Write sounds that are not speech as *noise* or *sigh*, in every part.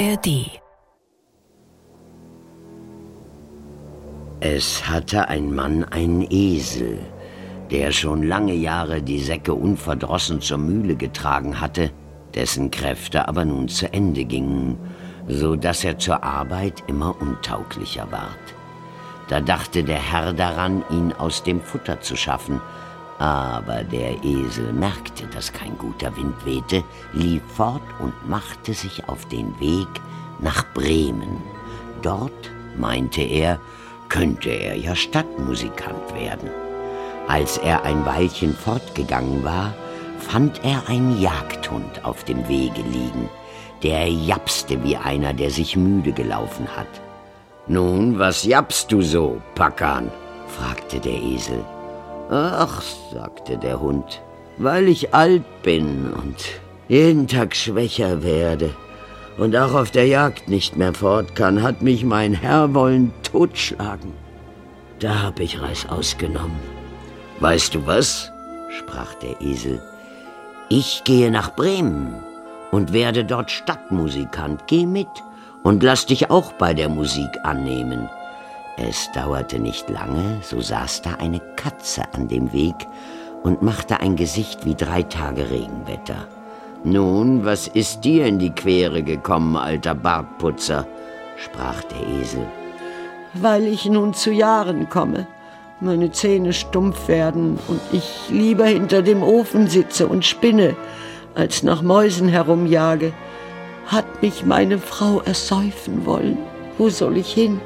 ARD Es hatte ein Mann einen Esel, der schon lange Jahre die Säcke unverdrossen zur Mühle getragen hatte, dessen Kräfte aber nun zu Ende gingen, so dass er zur Arbeit immer untauglicher ward. Da dachte der Herr daran, ihn aus dem Futter zu schaffen, aber der Esel merkte, dass kein guter Wind wehte, lief fort und machte sich auf den Weg nach Bremen. Dort, meinte er, könnte er ja Stadtmusikant werden. Als er ein Weilchen fortgegangen war, fand er einen Jagdhund auf dem Wege liegen. Der japste wie einer, der sich müde gelaufen hat. Nun, was jappst du so, Packern? fragte der Esel. Ach, sagte der Hund, weil ich alt bin und jeden Tag schwächer werde und auch auf der Jagd nicht mehr fort kann, hat mich mein Herr wollen totschlagen. Da hab ich Reis ausgenommen. Weißt du was? sprach der Esel. Ich gehe nach Bremen und werde dort Stadtmusikant. Geh mit und lass dich auch bei der Musik annehmen. Es dauerte nicht lange, so saß da eine Katze an dem Weg und machte ein Gesicht wie drei Tage Regenwetter. Nun, was ist dir in die Quere gekommen, alter Bartputzer? sprach der Esel. Weil ich nun zu Jahren komme, meine Zähne stumpf werden und ich lieber hinter dem Ofen sitze und spinne, als nach Mäusen herumjage, hat mich meine Frau ersäufen wollen. Wo soll ich hin?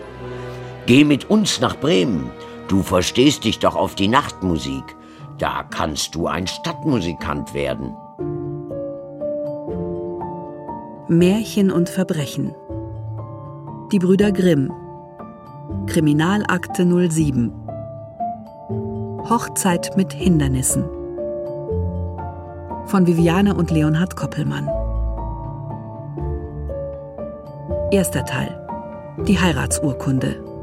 Geh mit uns nach Bremen. Du verstehst dich doch auf die Nachtmusik. Da kannst du ein Stadtmusikant werden. Märchen und Verbrechen. Die Brüder Grimm. Kriminalakte 07. Hochzeit mit Hindernissen. Von Viviane und Leonhard Koppelmann. Erster Teil. Die Heiratsurkunde.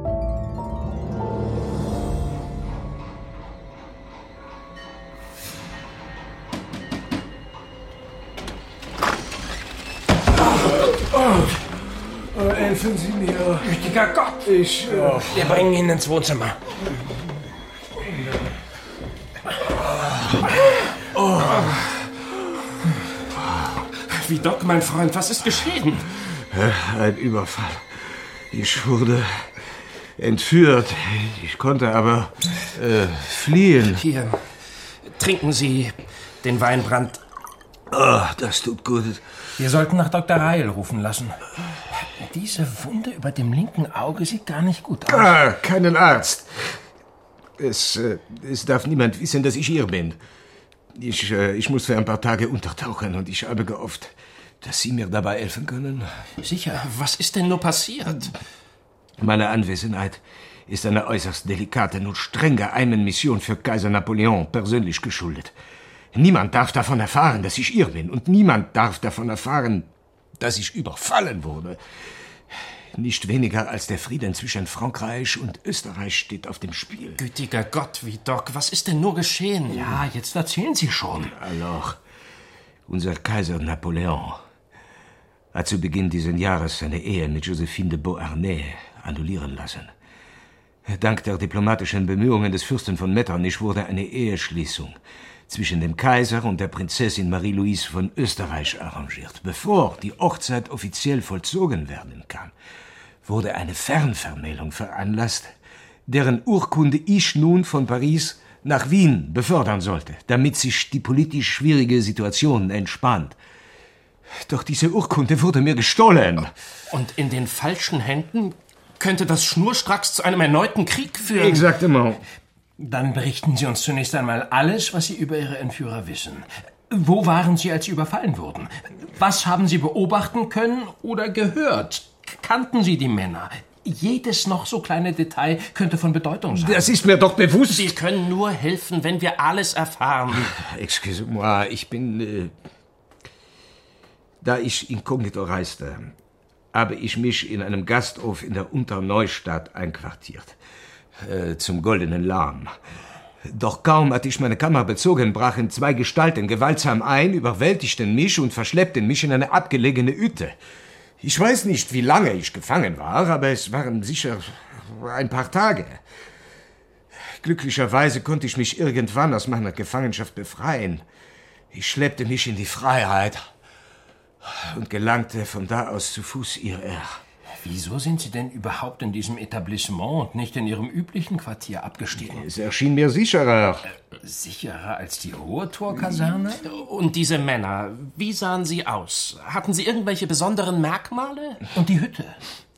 Helfen Sie mir. Gütiger Gott! Ich. Äh, Wir bringen ihn ins Wohnzimmer. Wie Doc, mein Freund, was ist geschehen? ein Überfall. Ich wurde entführt. Ich konnte aber äh, fliehen. Hier, trinken Sie den Weinbrand. Oh, das tut gut. Wir sollten nach Dr. Reil rufen lassen. Diese Wunde über dem linken Auge sieht gar nicht gut aus. Ah, keinen Arzt. Es, äh, es darf niemand wissen, dass ich hier bin. Ich, äh, ich muss für ein paar Tage untertauchen und ich habe gehofft, dass Sie mir dabei helfen können. Sicher, was ist denn nur passiert? Meine Anwesenheit ist einer äußerst delikaten und streng geheimen Mission für Kaiser Napoleon persönlich geschuldet. Niemand darf davon erfahren, dass ich hier bin, und niemand darf davon erfahren, dass ich überfallen wurde. Nicht weniger als der Frieden zwischen Frankreich und Österreich steht auf dem Spiel. Gütiger Gott, wie Doc, was ist denn nur geschehen? Ja, jetzt erzählen Sie schon. Alors, unser Kaiser Napoleon hat zu Beginn dieses Jahres seine Ehe mit Josephine de Beauharnais annullieren lassen. Dank der diplomatischen Bemühungen des Fürsten von Metternich wurde eine Eheschließung zwischen dem Kaiser und der Prinzessin Marie-Louise von Österreich arrangiert. Bevor die Hochzeit offiziell vollzogen werden kann, wurde eine Fernvermählung veranlasst, deren Urkunde ich nun von Paris nach Wien befördern sollte, damit sich die politisch schwierige Situation entspannt. Doch diese Urkunde wurde mir gestohlen. Und in den falschen Händen könnte das schnurstracks zu einem erneuten Krieg führen. Exactement. Dann berichten Sie uns zunächst einmal alles, was Sie über Ihre Entführer wissen. Wo waren Sie, als Sie überfallen wurden? Was haben Sie beobachten können oder gehört? Kannten Sie die Männer? Jedes noch so kleine Detail könnte von Bedeutung sein. Das ist mir doch bewusst. Sie können nur helfen, wenn wir alles erfahren. Excuse-moi, ich bin. Äh, da ich inkognito reiste, habe ich mich in einem Gasthof in der Unterneustadt einquartiert. Äh, zum Goldenen Lahm. Doch kaum hatte ich meine Kammer bezogen, brachen zwei Gestalten gewaltsam ein, überwältigten mich und verschleppten mich in eine abgelegene Hütte. Ich weiß nicht, wie lange ich gefangen war, aber es waren sicher ein paar Tage. Glücklicherweise konnte ich mich irgendwann aus meiner Gefangenschaft befreien. Ich schleppte mich in die Freiheit und gelangte von da aus zu Fuß hierher. Wieso sind Sie denn überhaupt in diesem Etablissement und nicht in Ihrem üblichen Quartier abgestiegen? Es erschien mir sicherer. Sicherer als die Hohe Torkaserne? Und diese Männer, wie sahen sie aus? Hatten sie irgendwelche besonderen Merkmale? Und die Hütte?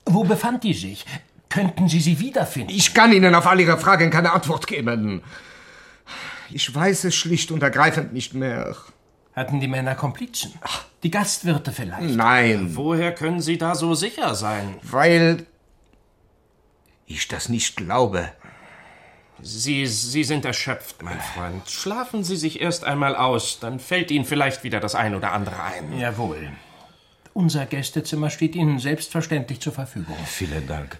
Wo befand die sich? Könnten Sie sie wiederfinden? Ich kann Ihnen auf all Ihre Fragen keine Antwort geben. Ich weiß es schlicht und ergreifend nicht mehr. Hatten die Männer Komplizen? Die Gastwirte vielleicht? Nein, Woher können Sie da so sicher sein? weil ich das nicht glaube. Sie, Sie sind erschöpft, mein Freund. Schlafen Sie sich erst einmal aus, dann fällt Ihnen vielleicht wieder das ein oder andere ein. Jawohl. Unser Gästezimmer steht Ihnen selbstverständlich zur Verfügung. Vielen Dank.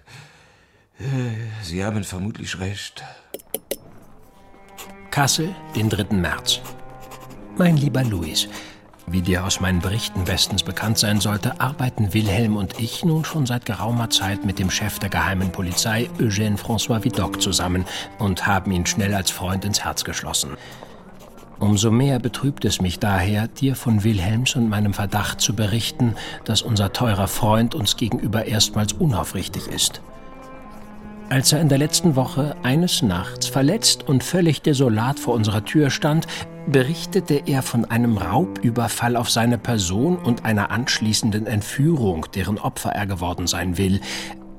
Äh, Sie haben vermutlich recht. Kassel, den 3. März. Mein lieber Louis, wie dir aus meinen Berichten bestens bekannt sein sollte, arbeiten Wilhelm und ich nun schon seit geraumer Zeit mit dem Chef der geheimen Polizei, Eugène François Vidocq, zusammen und haben ihn schnell als Freund ins Herz geschlossen. Umso mehr betrübt es mich daher, dir von Wilhelms und meinem Verdacht zu berichten, dass unser teurer Freund uns gegenüber erstmals unaufrichtig ist. Als er in der letzten Woche eines Nachts verletzt und völlig desolat vor unserer Tür stand, berichtete er von einem Raubüberfall auf seine Person und einer anschließenden Entführung, deren Opfer er geworden sein will.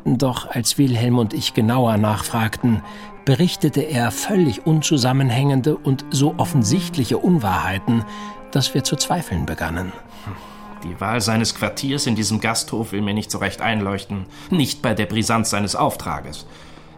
Doch als Wilhelm und ich genauer nachfragten, berichtete er völlig unzusammenhängende und so offensichtliche Unwahrheiten, dass wir zu zweifeln begannen. Die Wahl seines Quartiers in diesem Gasthof will mir nicht so recht einleuchten. Nicht bei der Brisanz seines Auftrages.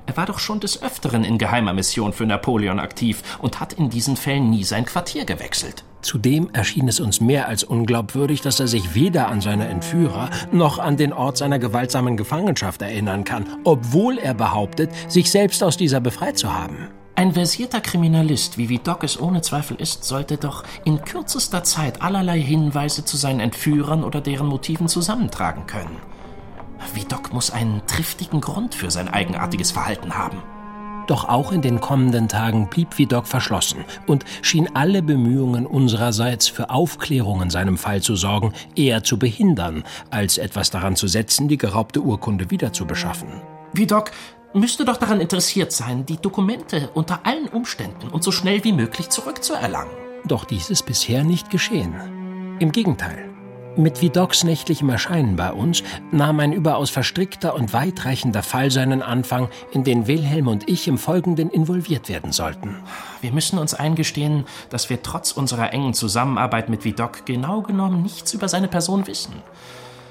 Er war doch schon des Öfteren in geheimer Mission für Napoleon aktiv und hat in diesen Fällen nie sein Quartier gewechselt. Zudem erschien es uns mehr als unglaubwürdig, dass er sich weder an seine Entführer noch an den Ort seiner gewaltsamen Gefangenschaft erinnern kann, obwohl er behauptet, sich selbst aus dieser befreit zu haben. Ein versierter Kriminalist, wie Vidocq es ohne Zweifel ist, sollte doch in kürzester Zeit allerlei Hinweise zu seinen Entführern oder deren Motiven zusammentragen können. Vidocq muss einen triftigen Grund für sein eigenartiges Verhalten haben. Doch auch in den kommenden Tagen blieb Vidocq verschlossen und schien alle Bemühungen unsererseits für Aufklärung in seinem Fall zu sorgen, eher zu behindern, als etwas daran zu setzen, die geraubte Urkunde wiederzubeschaffen. Vidocq müsste doch daran interessiert sein, die Dokumente unter allen Umständen und so schnell wie möglich zurückzuerlangen. Doch dies ist bisher nicht geschehen. Im Gegenteil. Mit Vidocqs nächtlichem Erscheinen bei uns nahm ein überaus verstrickter und weitreichender Fall seinen Anfang, in den Wilhelm und ich im Folgenden involviert werden sollten. Wir müssen uns eingestehen, dass wir trotz unserer engen Zusammenarbeit mit Vidocq genau genommen nichts über seine Person wissen.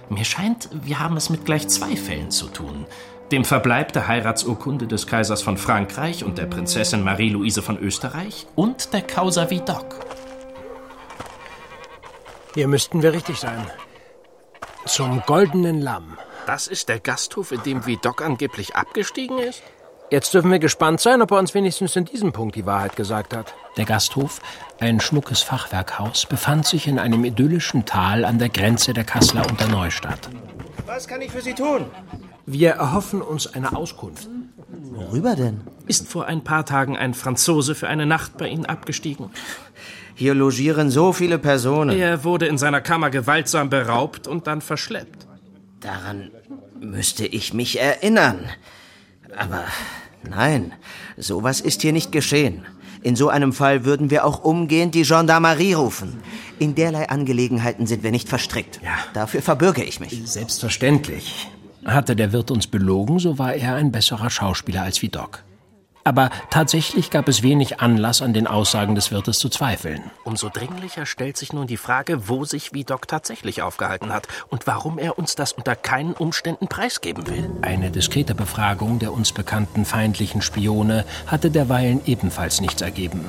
Mir scheint, wir haben es mit gleich zwei Fällen zu tun. Dem Verbleib der Heiratsurkunde des Kaisers von Frankreich und der Prinzessin Marie-Louise von Österreich und der Causa Vidocq. Hier müssten wir richtig sein. Zum Goldenen Lamm. Das ist der Gasthof, in dem Vidocq angeblich abgestiegen ist? Jetzt dürfen wir gespannt sein, ob er uns wenigstens in diesem Punkt die Wahrheit gesagt hat. Der Gasthof, ein schmuckes Fachwerkhaus, befand sich in einem idyllischen Tal an der Grenze der Kasseler und der Neustadt. Was kann ich für Sie tun? Wir erhoffen uns eine Auskunft. Worüber denn? Ist vor ein paar Tagen ein Franzose für eine Nacht bei Ihnen abgestiegen? Hier logieren so viele Personen. Er wurde in seiner Kammer gewaltsam beraubt und dann verschleppt. Daran müsste ich mich erinnern. Aber nein, sowas ist hier nicht geschehen. In so einem Fall würden wir auch umgehend die Gendarmerie rufen. In derlei Angelegenheiten sind wir nicht verstrickt. Ja. Dafür verbürge ich mich. Selbstverständlich. Hatte der Wirt uns belogen, so war er ein besserer Schauspieler als Vidocq. Aber tatsächlich gab es wenig Anlass, an den Aussagen des Wirtes zu zweifeln. Umso dringlicher stellt sich nun die Frage, wo sich Vidocq tatsächlich aufgehalten hat und warum er uns das unter keinen Umständen preisgeben will. Eine diskrete Befragung der uns bekannten feindlichen Spione hatte derweilen ebenfalls nichts ergeben.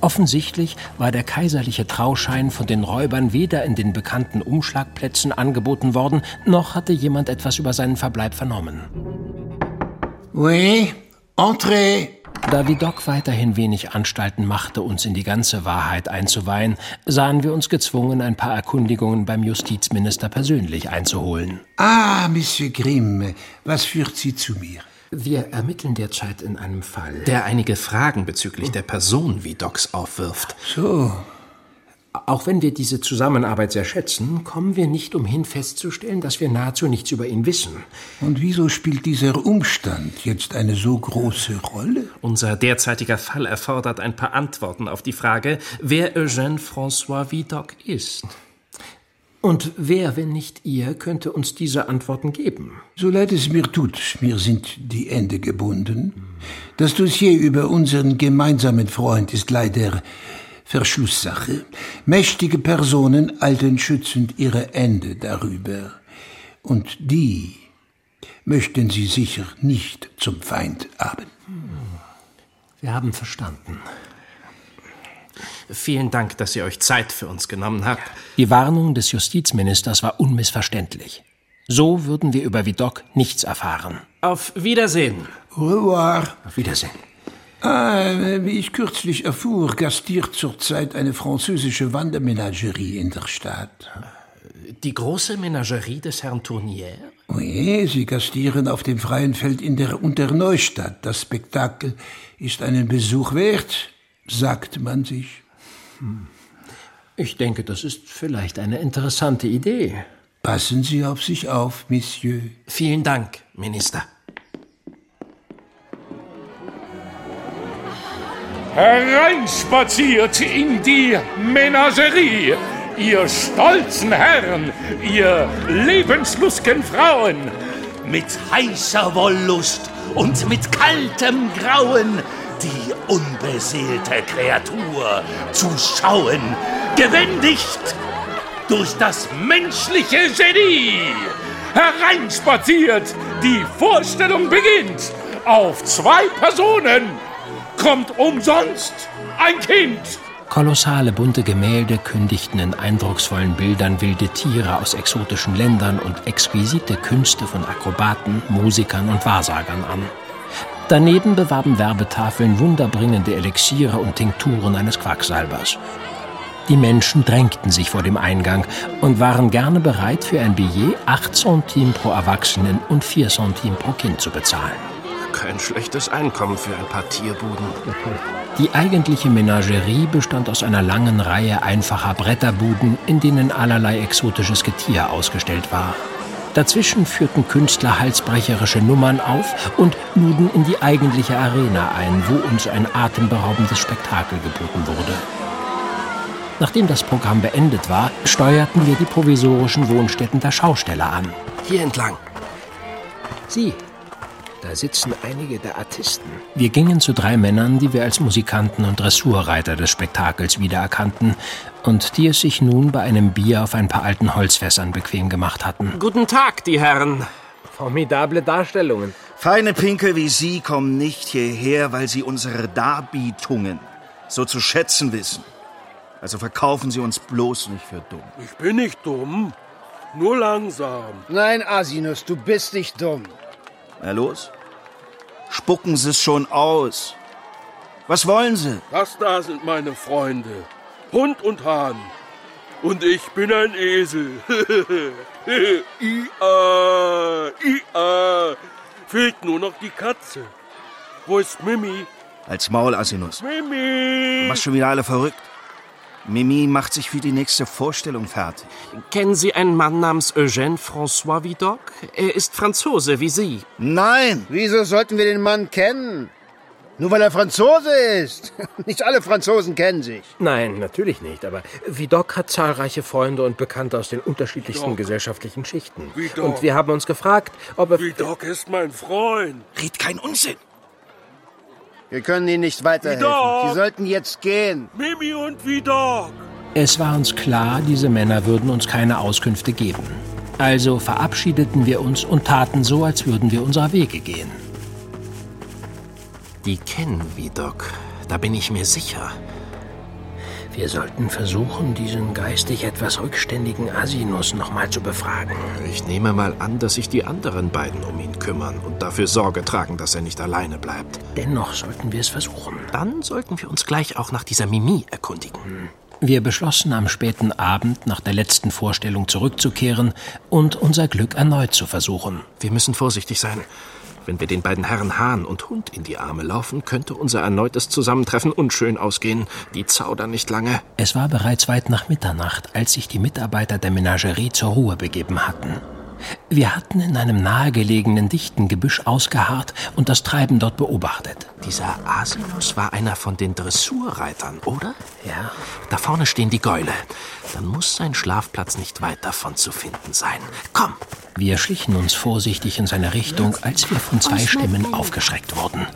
Offensichtlich war der kaiserliche Trauschein von den Räubern weder in den bekannten Umschlagplätzen angeboten worden, noch hatte jemand etwas über seinen Verbleib vernommen. Oui, entrez. Da Vidocq weiterhin wenig Anstalten machte, uns in die ganze Wahrheit einzuweihen, sahen wir uns gezwungen, ein paar Erkundigungen beim Justizminister persönlich einzuholen. Ah, Monsieur Grimm, was führt Sie zu mir? Wir ermitteln derzeit in einem Fall, der einige Fragen bezüglich der Person Vidocqs aufwirft. So, Auch wenn wir diese Zusammenarbeit sehr schätzen, kommen wir nicht umhin festzustellen, dass wir nahezu nichts über ihn wissen. und wieso spielt dieser Umstand jetzt eine so große Rolle? Unser derzeitiger Fall erfordert ein paar Antworten auf die Frage, wer Eugène François Vidocq ist. Und wer, wenn nicht ihr, könnte uns diese Antworten geben? So leid es mir tut, mir sind die Hände gebunden. Das Dossier über unseren gemeinsamen Freund ist leider Verschlusssache. Mächtige Personen halten schützend ihre Hände darüber. Und die möchten sie sicher nicht zum Feind haben. Wir haben verstanden. Vielen Dank, dass ihr euch Zeit für uns genommen habt. Die Warnung des Justizministers war unmissverständlich. So würden wir über Vidocq nichts erfahren. Auf Wiedersehen. Au revoir. Auf Wiedersehen. Ah, wie ich kürzlich erfuhr, gastiert zurzeit eine französische Wandermenagerie in der Stadt. Die große Menagerie des Herrn Tournier? Oui, sie gastieren auf dem freien Feld in der Unterneustadt. Das Spektakel ist einen Besuch wert, sagt man sich. Ich denke, das ist vielleicht eine interessante Idee. Passen Sie auf sich auf, Monsieur. Vielen Dank, Minister. Hereinspaziert in die Menagerie, ihr stolzen Herren, ihr lebenslustgen Frauen, mit heißer Wollust und mit kaltem Grauen die unbeseelte Kreatur zu schauen, gewendigt durch das menschliche Genie. Hereinspaziert, die Vorstellung beginnt. Auf zwei Personen kommt umsonst ein Kind. Kolossale bunte Gemälde kündigten in eindrucksvollen Bildern wilde Tiere aus exotischen Ländern und exquisite Künste von Akrobaten, Musikern und Wahrsagern an. Daneben bewarben Werbetafeln wunderbringende Elixiere und Tinkturen eines Quacksalbers. Die Menschen drängten sich vor dem Eingang und waren gerne bereit, für ein Billet 8 Centimes pro Erwachsenen und 4 Centimes pro Kind zu bezahlen. Kein schlechtes Einkommen für ein paar Tierbuden. Die eigentliche Menagerie bestand aus einer langen Reihe einfacher Bretterbuden, in denen allerlei exotisches Getier ausgestellt war. Dazwischen führten Künstler halsbrecherische Nummern auf und luden in die eigentliche Arena ein, wo uns ein atemberaubendes Spektakel geboten wurde. Nachdem das Programm beendet war, steuerten wir die provisorischen Wohnstätten der Schausteller an. Hier entlang. Sie, da sitzen einige der Artisten. Wir gingen zu drei Männern, die wir als Musikanten und Dressurreiter des Spektakels wiedererkannten und die es sich nun bei einem Bier auf ein paar alten Holzfässern bequem gemacht hatten. Guten Tag, die Herren. Formidable Darstellungen. Feine Pinkel wie Sie kommen nicht hierher, weil Sie unsere Darbietungen so zu schätzen wissen. Also verkaufen Sie uns bloß nicht für dumm. Ich bin nicht dumm, nur langsam. Nein, Asinus, du bist nicht dumm. Na los? Spucken Sie es schon aus. Was wollen Sie? Das da sind meine Freunde. Hund und Hahn. Und ich bin ein Esel. *laughs* Ia, ia. Fehlt nur noch die Katze. Wo ist Mimi? Als Maul, Asinus. Du Mimi! machst schon wieder alle verrückt. Mimi macht sich für die nächste Vorstellung fertig. Kennen Sie einen Mann namens Eugène François Vidocq? Er ist Franzose wie Sie. Nein! Wieso sollten wir den Mann kennen? Nur weil er Franzose ist. *laughs* Nicht alle Franzosen kennen sich. Nein, natürlich nicht, aber Vidocq hat zahlreiche Freunde und Bekannte aus den unterschiedlichsten Vidocq. gesellschaftlichen Schichten. Vidocq. Und wir haben uns gefragt, ob er... Vidocq ist mein Freund. Red kein Unsinn! Wir können Ihnen nicht weiterhelfen. Sie sollten jetzt gehen. Mimi und Vidocq. Es war uns klar, diese Männer würden uns keine Auskünfte geben. Also verabschiedeten wir uns und taten so, als würden wir unserer Wege gehen. Die kennen Vidocq, da bin ich mir sicher. Wir sollten versuchen, diesen geistig etwas rückständigen Asinus nochmal zu befragen. Ich nehme mal an, dass sich die anderen beiden um ihn kümmern und dafür Sorge tragen, dass er nicht alleine bleibt. Dennoch sollten wir es versuchen. Dann sollten wir uns gleich auch nach dieser Mimi erkundigen. Wir beschlossen am späten Abend nach der letzten Vorstellung zurückzukehren und unser Glück erneut zu versuchen. Wir müssen vorsichtig sein. Wenn wir den beiden Herren Hahn und Hund in die Arme laufen, könnte unser erneutes Zusammentreffen unschön ausgehen. Die zaudern nicht lange. Es war bereits weit nach Mitternacht, als sich die Mitarbeiter der Menagerie zur Ruhe begeben hatten. Wir hatten in einem nahegelegenen dichten Gebüsch ausgeharrt und das Treiben dort beobachtet. Dieser Asinus war einer von den Dressurreitern, oder? Ja. Da vorne stehen die Gäule. Dann muss sein Schlafplatz nicht weit davon zu finden sein. Komm! Wir schlichen uns vorsichtig in seine Richtung, als wir von zwei Stimmen aufgeschreckt wurden.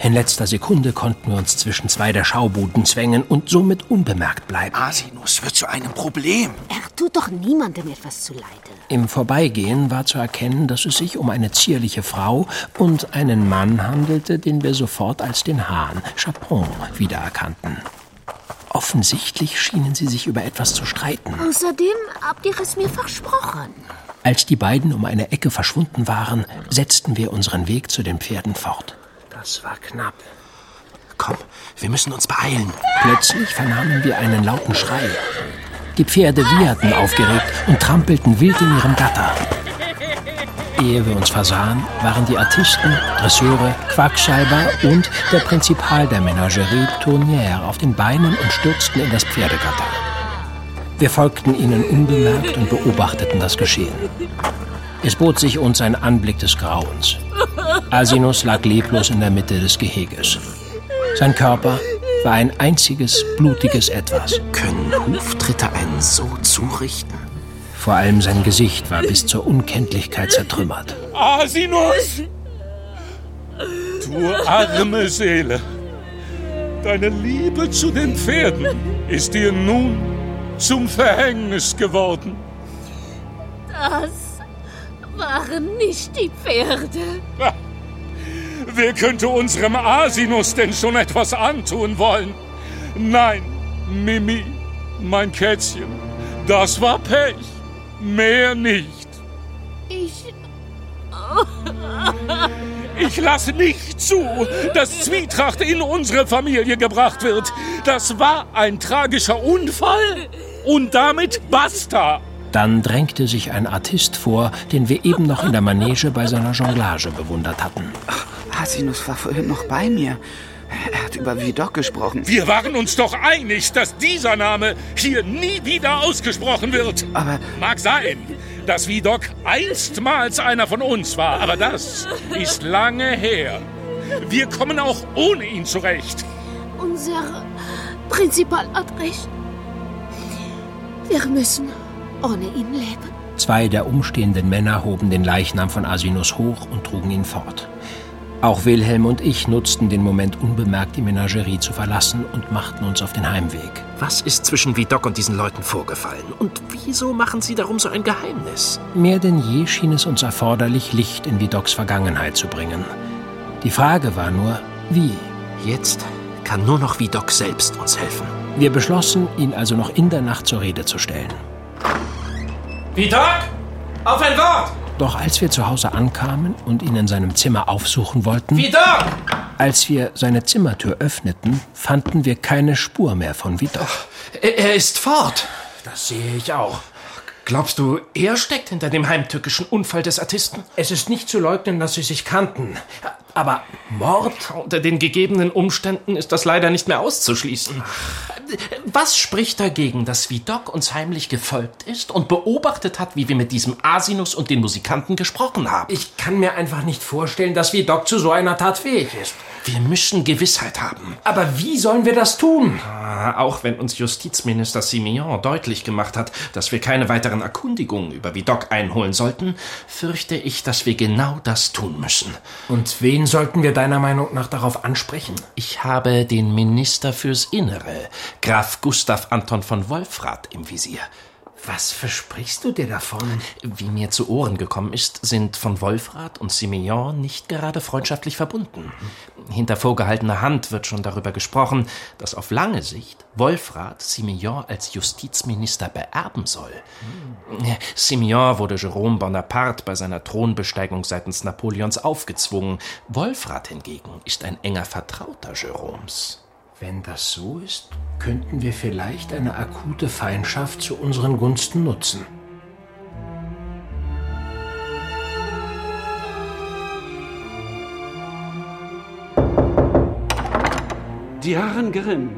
In letzter Sekunde konnten wir uns zwischen zwei der Schaubuden zwängen und somit unbemerkt bleiben. Asinus wird zu einem Problem. Er tut doch niemandem etwas zuleide. Im Vorbeigehen war zu erkennen, dass es sich um eine zierliche Frau und einen Mann handelte, den wir sofort als den Hahn, Chapon, wiedererkannten. Offensichtlich schienen sie sich über etwas zu streiten. Außerdem habt ihr es mir versprochen. Als die beiden um eine Ecke verschwunden waren, setzten wir unseren Weg zu den Pferden fort. Das war knapp. Komm, wir müssen uns beeilen. Plötzlich vernahmen wir einen lauten Schrei. Die Pferde wieherten aufgeregt und trampelten wild in ihrem Gatter. Ehe wir uns versahen, waren die Artisten, Dresseure, Quackschalber und der Prinzipal der Menagerie Tournière auf den Beinen und stürzten in das Pferdegatter. Wir folgten ihnen unbemerkt und beobachteten das Geschehen. Es bot sich uns ein Anblick des Grauens. Asinus lag leblos in der Mitte des Geheges. Sein Körper war ein einziges blutiges Etwas. Können Huftritte einen so zurichten? Vor allem sein Gesicht war bis zur Unkenntlichkeit zertrümmert. Asinus! Du arme Seele! Deine Liebe zu den Pferden ist dir nun zum Verhängnis geworden. Das waren nicht die Pferde. Wer könnte unserem Asinus denn schon etwas antun wollen? Nein, Mimi, mein Kätzchen, das war Pech. Mehr nicht. Ich. Ich lasse nicht zu, dass Zwietracht in unsere Familie gebracht wird. Das war ein tragischer Unfall und damit basta. Dann drängte sich ein Artist vor, den wir eben noch in der Manege bei seiner Jonglage bewundert hatten. Asinus war vorhin noch bei mir. Er hat über Vidocq gesprochen. Wir waren uns doch einig, dass dieser Name hier nie wieder ausgesprochen wird. Aber Mag sein, dass Vidocq einstmals einer von uns war, aber das ist lange her. Wir kommen auch ohne ihn zurecht. Unser Prinzipal hat recht. Wir müssen ohne ihn leben. Zwei der umstehenden Männer hoben den Leichnam von Asinus hoch und trugen ihn fort. Auch Wilhelm und ich nutzten den Moment unbemerkt, die Menagerie zu verlassen und machten uns auf den Heimweg. Was ist zwischen Vidocq und diesen Leuten vorgefallen? Und wieso machen sie darum so ein Geheimnis? Mehr denn je schien es uns erforderlich, Licht in Vidocqs Vergangenheit zu bringen. Die Frage war nur, wie? Jetzt kann nur noch Vidocq selbst uns helfen. Wir beschlossen, ihn also noch in der Nacht zur Rede zu stellen. Vidocq! Auf ein Wort! Doch als wir zu Hause ankamen und ihn in seinem Zimmer aufsuchen wollten, Vidocq! als wir seine Zimmertür öffneten, fanden wir keine Spur mehr von Vidocq. Er, er ist fort. Das sehe ich auch. Glaubst du, er steckt hinter dem heimtückischen Unfall des Artisten? Es ist nicht zu leugnen, dass sie sich kannten. Aber Mord? Unter den gegebenen Umständen ist das leider nicht mehr auszuschließen. Was spricht dagegen, dass Vidocq uns heimlich gefolgt ist und beobachtet hat, wie wir mit diesem Asinus und den Musikanten gesprochen haben? Ich kann mir einfach nicht vorstellen, dass Vidocq zu so einer Tat fähig ist. Wir müssen Gewissheit haben. Aber wie sollen wir das tun? Ah, Auch wenn uns Justizminister Simeon deutlich gemacht hat, dass wir keine weiteren Erkundigungen über Vidocq einholen sollten, fürchte ich, dass wir genau das tun müssen. Und wen sollten wir deiner Meinung nach darauf ansprechen? Ich habe den Minister fürs Innere, Graf Gustav Anton von Wolfrath, im Visier. Was versprichst du dir davon? Wie mir zu Ohren gekommen ist, sind von Wolfrat und Simeon nicht gerade freundschaftlich verbunden. Hinter vorgehaltener Hand wird schon darüber gesprochen, dass auf lange Sicht Wolfrat Simeon als Justizminister beerben soll. Simeon wurde Jerome Bonaparte bei seiner Thronbesteigung seitens Napoleons aufgezwungen. Wolfrat hingegen ist ein enger Vertrauter Jeroms. Wenn das so ist, könnten wir vielleicht eine akute Feindschaft zu unseren Gunsten nutzen. Die Herren Grimm,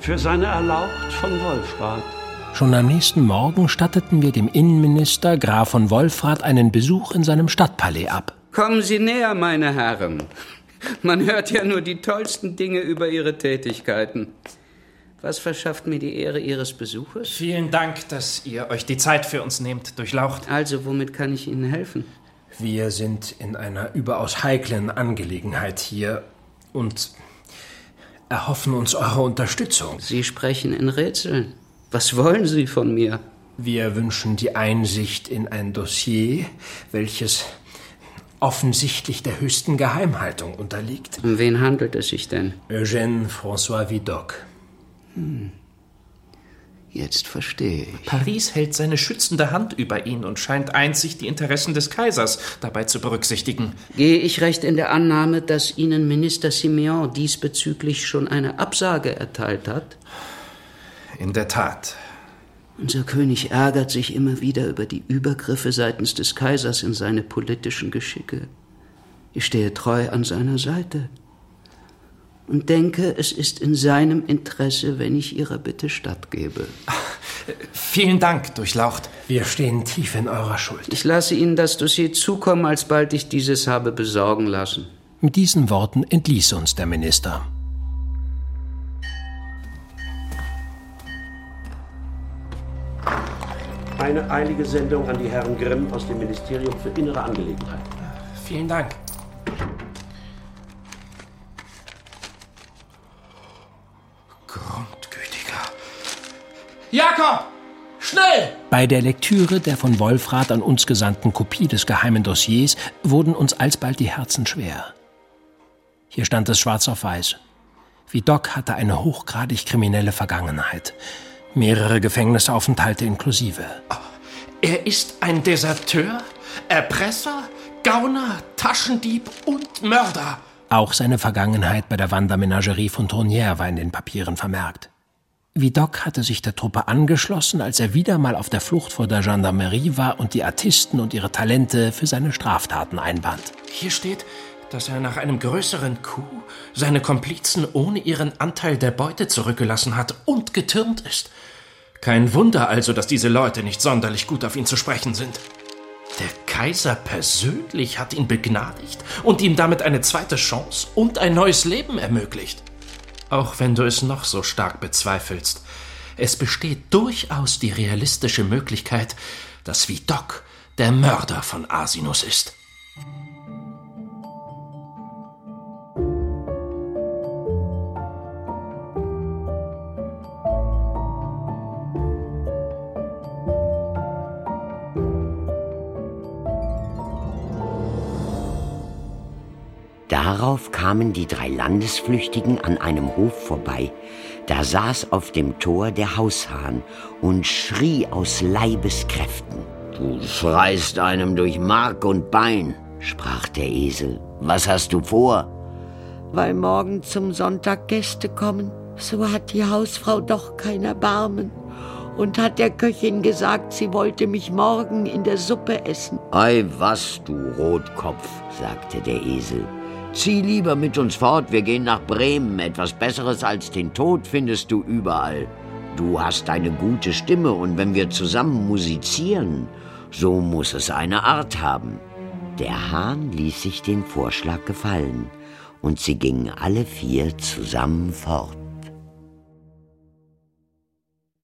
für seine Erlaucht von Wolfrath. Schon am nächsten Morgen statteten wir dem Innenminister Graf von Wolfrath einen Besuch in seinem Stadtpalais ab. Kommen Sie näher, meine Herren. Man hört ja nur die tollsten Dinge über Ihre Tätigkeiten. Was verschafft mir die Ehre Ihres Besuches? Vielen Dank, dass ihr euch die Zeit für uns nehmt, durchlaucht. Also, womit kann ich Ihnen helfen? Wir sind in einer überaus heiklen Angelegenheit hier und erhoffen uns eure Unterstützung. Sie sprechen in Rätseln. Was wollen Sie von mir? Wir wünschen die Einsicht in ein Dossier, welches offensichtlich der höchsten Geheimhaltung unterliegt. Um wen handelt es sich denn? Eugène François Vidocq. Hm. Jetzt verstehe ich. Paris hält seine schützende Hand über ihn und scheint einzig die Interessen des Kaisers dabei zu berücksichtigen. Gehe ich recht in der Annahme, dass Ihnen Minister Simeon diesbezüglich schon eine Absage erteilt hat? In der Tat. Unser König ärgert sich immer wieder über die Übergriffe seitens des Kaisers in seine politischen Geschicke. Ich stehe treu an seiner Seite und denke, es ist in seinem Interesse, wenn ich Ihrer Bitte stattgebe. Vielen Dank, Durchlaucht. Wir stehen tief in eurer Schuld. Ich lasse Ihnen das Dossier zukommen, alsbald ich dieses habe besorgen lassen. Mit diesen Worten entließ uns der Minister. Eine eilige Sendung an die Herren Grimm aus dem Ministerium für Innere Angelegenheiten. Vielen Dank. Grundgütiger. Jakob! Schnell! Bei der Lektüre der von Wolfrath an uns gesandten Kopie des geheimen Dossiers wurden uns alsbald die Herzen schwer. Hier stand es schwarz auf weiß. Vidocq hatte eine hochgradig kriminelle Vergangenheit. Mehrere Gefängnisaufenthalte inklusive. Er ist ein Deserteur, Erpresser, Gauner, Taschendieb und Mörder. Auch seine Vergangenheit bei der Wandermenagerie von Tournière war in den Papieren vermerkt. Vidocq hatte sich der Truppe angeschlossen, als er wieder mal auf der Flucht vor der Gendarmerie war und die Artisten und ihre Talente für seine Straftaten einband. Hier steht, dass er nach einem größeren Coup seine Komplizen ohne ihren Anteil der Beute zurückgelassen hat und getürmt ist. Kein Wunder also, dass diese Leute nicht sonderlich gut auf ihn zu sprechen sind. Der Kaiser persönlich hat ihn begnadigt und ihm damit eine zweite Chance und ein neues Leben ermöglicht. Auch wenn du es noch so stark bezweifelst, es besteht durchaus die realistische Möglichkeit, dass Vidocq der Mörder von Asinus ist. Darauf kamen die drei Landesflüchtigen an einem Hof vorbei. Da saß auf dem Tor der Haushahn und schrie aus Leibeskräften. Du schreist einem durch Mark und Bein, sprach der Esel. Was hast du vor? Weil morgen zum Sonntag Gäste kommen, so hat die Hausfrau doch kein Erbarmen und hat der Köchin gesagt, sie wollte mich morgen in der Suppe essen. Ei, was, du Rotkopf, sagte der Esel. Zieh lieber mit uns fort, wir gehen nach Bremen. Etwas Besseres als den Tod findest du überall. Du hast eine gute Stimme und wenn wir zusammen musizieren, so muss es eine Art haben. Der Hahn ließ sich den Vorschlag gefallen und sie gingen alle vier zusammen fort.